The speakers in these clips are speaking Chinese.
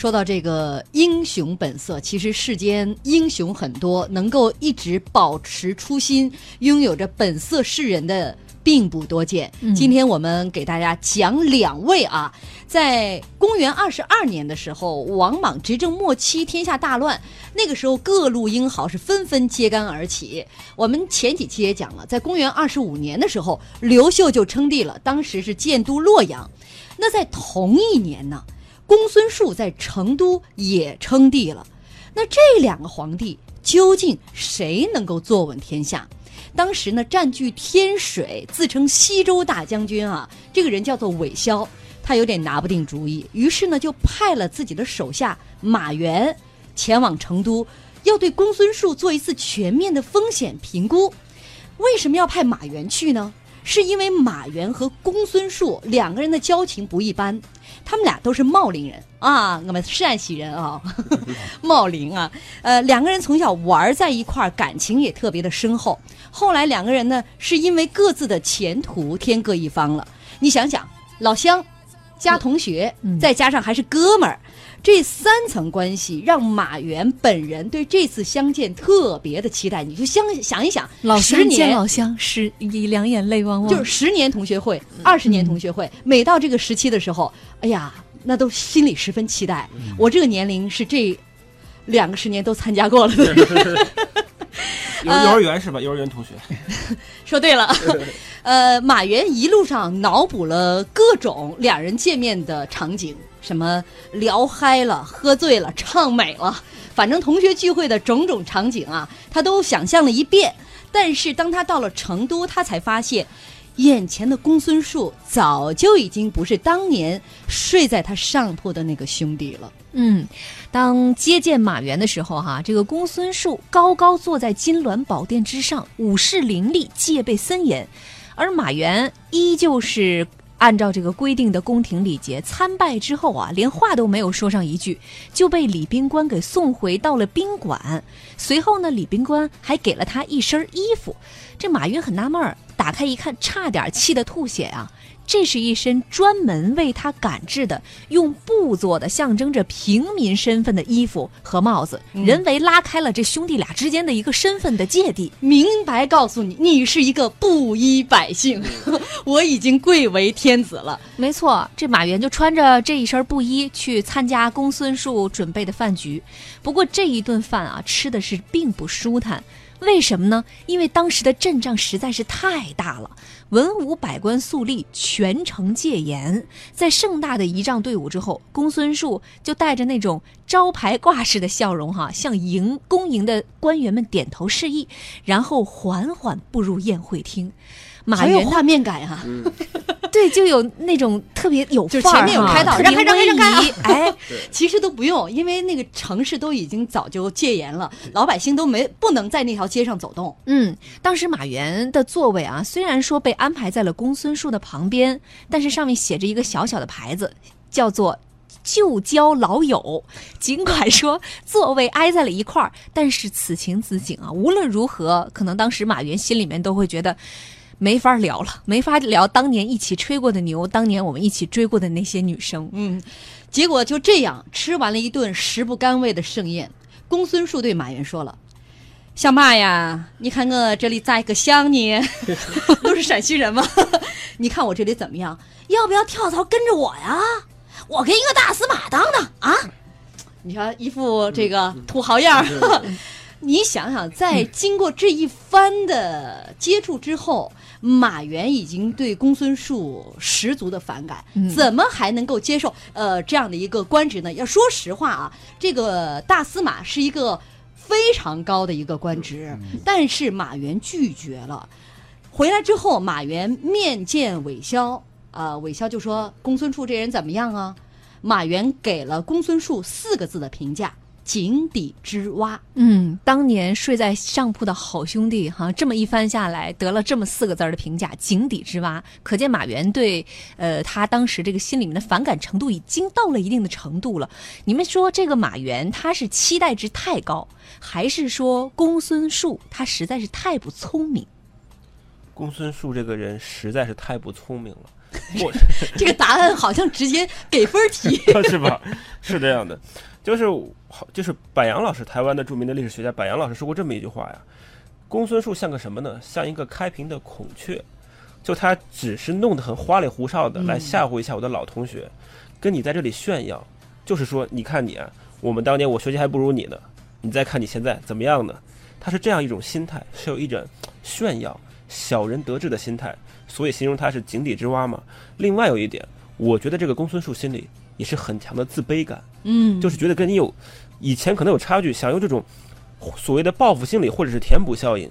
说到这个英雄本色，其实世间英雄很多，能够一直保持初心、拥有着本色示人的并不多见。今天我们给大家讲两位啊，在公元二十二年的时候，王莽执政末期，天下大乱，那个时候各路英豪是纷纷揭竿而起。我们前几期也讲了，在公元二十五年的时候，刘秀就称帝了，当时是建都洛阳。那在同一年呢？公孙述在成都也称帝了，那这两个皇帝究竟谁能够坐稳天下？当时呢，占据天水，自称西周大将军啊，这个人叫做韦骁，他有点拿不定主意，于是呢，就派了自己的手下马援前往成都，要对公孙述做一次全面的风险评估。为什么要派马援去呢？是因为马原和公孙述两个人的交情不一般，他们俩都是茂陵人啊，我们陕西人啊，茂陵啊，呃，两个人从小玩在一块儿，感情也特别的深厚。后来两个人呢，是因为各自的前途天各一方了。你想想，老乡加同学，再加上还是哥们儿。这三层关系让马原本人对这次相见特别的期待，你就想想一想，老乡见老乡，是两眼泪汪汪。就是十年同学会，二十年同学会，每到这个时期的时候，哎呀，那都心里十分期待。我这个年龄是这两个十年都参加过了。幼幼儿园是吧？幼儿园同学，说对了。呃，马原一路上脑补了各种两人见面的场景。什么聊嗨了、喝醉了、唱美了，反正同学聚会的种种场景啊，他都想象了一遍。但是当他到了成都，他才发现，眼前的公孙述早就已经不是当年睡在他上铺的那个兄弟了。嗯，当接见马原的时候，哈，这个公孙述高高坐在金銮宝殿之上，武士林立，戒备森严，而马原依旧是。按照这个规定的宫廷礼节，参拜之后啊，连话都没有说上一句，就被礼宾官给送回到了宾馆。随后呢，礼宾官还给了他一身衣服。这马云很纳闷儿，打开一看，差点气得吐血啊！这是一身专门为他赶制的，用布做的，象征着平民身份的衣服和帽子，人为拉开了这兄弟俩之间的一个身份的芥蒂。明白告诉你，你是一个布衣百姓，我已经贵为天子了。没错，这马原就穿着这一身布衣去参加公孙述准备的饭局。不过这一顿饭啊，吃的是并不舒坦。为什么呢？因为当时的阵仗实在是太大了，文武百官肃立，全城戒严。在盛大的仪仗队伍之后，公孙述就带着那种招牌挂式的笑容，哈，向营恭迎的官员们点头示意，然后缓缓步入宴会厅。马有画面感啊！对，就有那种特别有就前面有开道，让开让开让开。哎，其实都不用，因为那个城市都已经早就戒严了，老百姓都没不能在那条街上走动。嗯，当时马原的座位啊，虽然说被安排在了公孙树的旁边，但是上面写着一个小小的牌子，叫做“旧交老友”。尽管说座位挨在了一块儿，但是此情此景啊，无论如何，可能当时马原心里面都会觉得。没法聊了，没法聊当年一起吹过的牛，当年我们一起追过的那些女生。嗯，结果就这样吃完了一顿食不甘味的盛宴。公孙述对马原说了：“小马呀，你看我这里咋个想你？都是陕西人吗。你看我这里怎么样？要不要跳槽跟着我呀？我跟一个大司马当当啊！你瞧一副这个土豪样儿。你想想，在经过这一番的接触之后。”马原已经对公孙述十足的反感，怎么还能够接受呃这样的一个官职呢？要说实话啊，这个大司马是一个非常高的一个官职，但是马原拒绝了。回来之后，马原面见韦骁，啊，韦骁就说公孙述这人怎么样啊？马原给了公孙述四个字的评价。井底之蛙，嗯，当年睡在上铺的好兄弟，哈，这么一番下来，得了这么四个字的评价，井底之蛙，可见马原对，呃，他当时这个心里面的反感程度已经到了一定的程度了。你们说这个马原他是期待值太高，还是说公孙述他实在是太不聪明？公孙述这个人实在是太不聪明了。我 这个答案好像直接给分题。是吧？是这样的，就是好，就是柏杨老师，台湾的著名的历史学家柏杨老师说过这么一句话呀：公孙述像个什么呢？像一个开屏的孔雀，就他只是弄得很花里胡哨的来吓唬一下我的老同学，跟你在这里炫耀，就是说，你看你啊，我们当年我学习还不如你呢，你再看你现在怎么样呢？他是这样一种心态，是有一种炫耀、小人得志的心态，所以形容他是井底之蛙嘛。另外有一点，我觉得这个公孙树心里也是很强的自卑感，嗯，就是觉得跟你有以前可能有差距，想用这种所谓的报复心理或者是填补效应，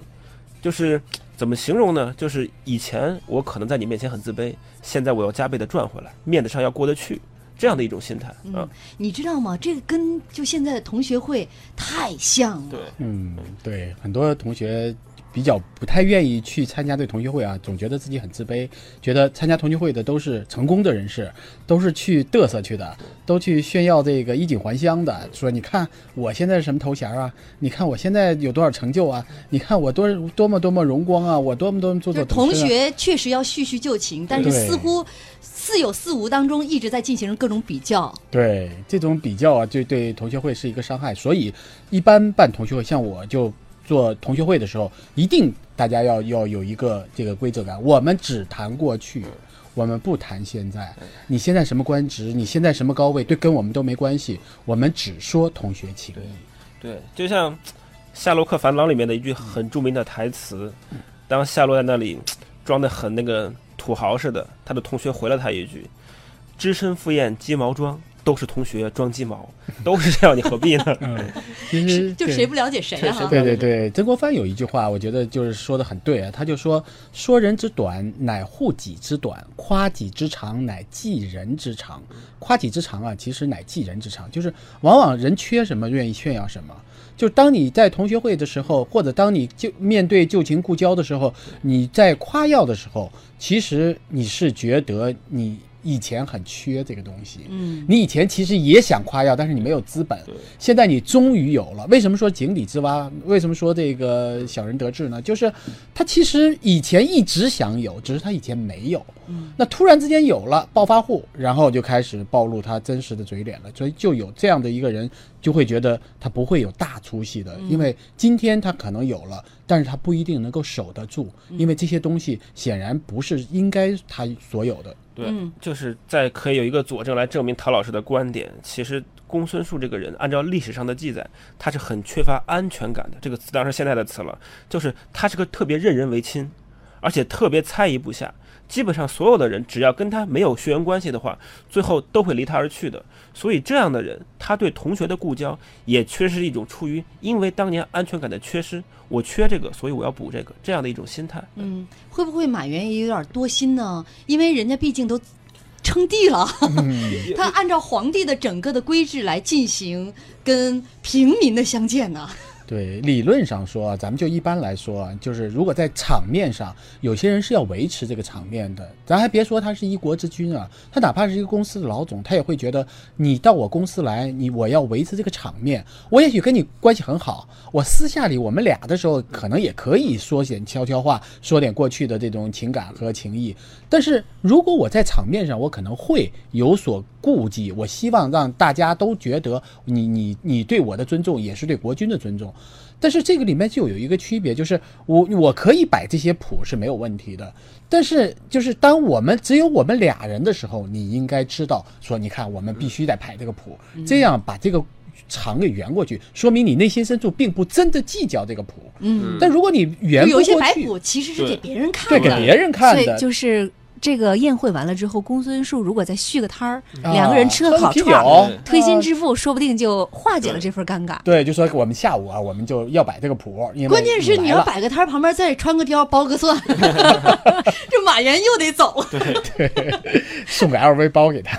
就是怎么形容呢？就是以前我可能在你面前很自卑，现在我要加倍的赚回来，面子上要过得去，这样的一种心态啊。嗯，你知道吗？这个跟就现在的同学会太像了。对，嗯，对，很多同学比较不太愿意去参加这同学会啊，总觉得自己很自卑，觉得参加同学会的都是成功的人士，都是去嘚瑟去的，都去炫耀这个衣锦还乡的，说你看我现在是什么头衔啊？你看我现在有多少成就啊？你看我多多么多么荣光啊？我多么多么做就是做啊同学确实要叙叙旧情，但是似乎似有似无当中一直在进行各种比较。对这种比较啊，就对同学会是一个伤害。所以，一般办同学会，像我就做同学会的时候，一定大家要要有一个这个规则感。我们只谈过去，我们不谈现在。你现在什么官职，你现在什么高位，对，跟我们都没关系。我们只说同学情谊。对，就像《夏洛克烦恼》里面的一句很著名的台词，当夏洛在那里装的很那个土豪似的，他的同学回了他一句：“只身赴宴鸡毛装，都是同学装鸡毛，都是这样，你何必呢嗯，其实就谁不了解谁啊？对对对，曾国藩有一句话，我觉得就是说的很对啊。他就说：“说人之短，乃护己之短；夸己之长，乃济人之长。夸己之长啊，其实乃济人之长。就是往往人缺什么，愿意炫耀什么。就当你在同学会的时候，或者当你就面对旧情故交的时候，你在夸耀的时候，其实你是觉得你以前很缺这个东西。嗯，你以前其实也想夸耀，但是你没有资本。现在你终于有了。为什么说井底之蛙？为什么说这个小人得志呢？就是他其实以前一直想有，只是他以前没有。嗯那突然之间有了暴发户，然后就开始暴露他真实的嘴脸了。所以就有这样的一个人，就会觉得他不会有大出息的，因为今天他可能有了，但是他不一定能够守得住，因为这些东西显然不是应该他所有的。对，嗯就是在可以有一个佐证来证明陶老师的观点。其实公孙述这个人，按照历史上的记载，他是很缺乏安全感的。这个词当然是现在的词了，就是他是个特别任人唯亲，而且特别猜疑不下。基本上所有的人，只要跟他没有血缘关系的话，最后都会离他而去的。所以这样的人，他对同学的故交，也缺失一种出于因为当年安全感的缺失，我缺这个，所以我要补这个这样的一种心态。嗯，会不会马原也有点多心呢？因为人家毕竟都称帝了，他按照皇帝的整个的规制来进行跟平民的相见呢。对，理论上说，咱们就一般来说，就是如果在场面上，有些人是要维持这个场面的。咱还别说他是一国之君啊，他哪怕是一个公司的老总，他也会觉得你到我公司来，你我要维持这个场面。我也许跟你关系很好，我私下里我们俩的时候，可能也可以说点悄悄话，说点过去的这种情感和情谊。但是如果我在场面上，我可能会有所顾忌，我希望让大家都觉得你你你对我的尊重也是对国君的尊重。但是这个里面就有一个区别，就是我我可以摆这些谱是没有问题的，但是就是当我们只有我们俩人的时候，你应该知道说，你看我们必须得排这个谱，这样把这个场给圆过去，说明你内心深处并不真的计较这个谱。嗯，但如果你圆不就有一些过去，摆谱其实是给别人看对，的，给别人看所以的，就是这个宴会完了之后，公孙述如果再续个摊儿，啊两个人吃个烤串儿，推心置腹，说不定就化解了这份尴尬。对，就说我们下午啊，我们就要摆这个谱，关键是你要摆个摊儿旁边再穿个貂包个蒜，这马原又得走。对送个 LV 包给他。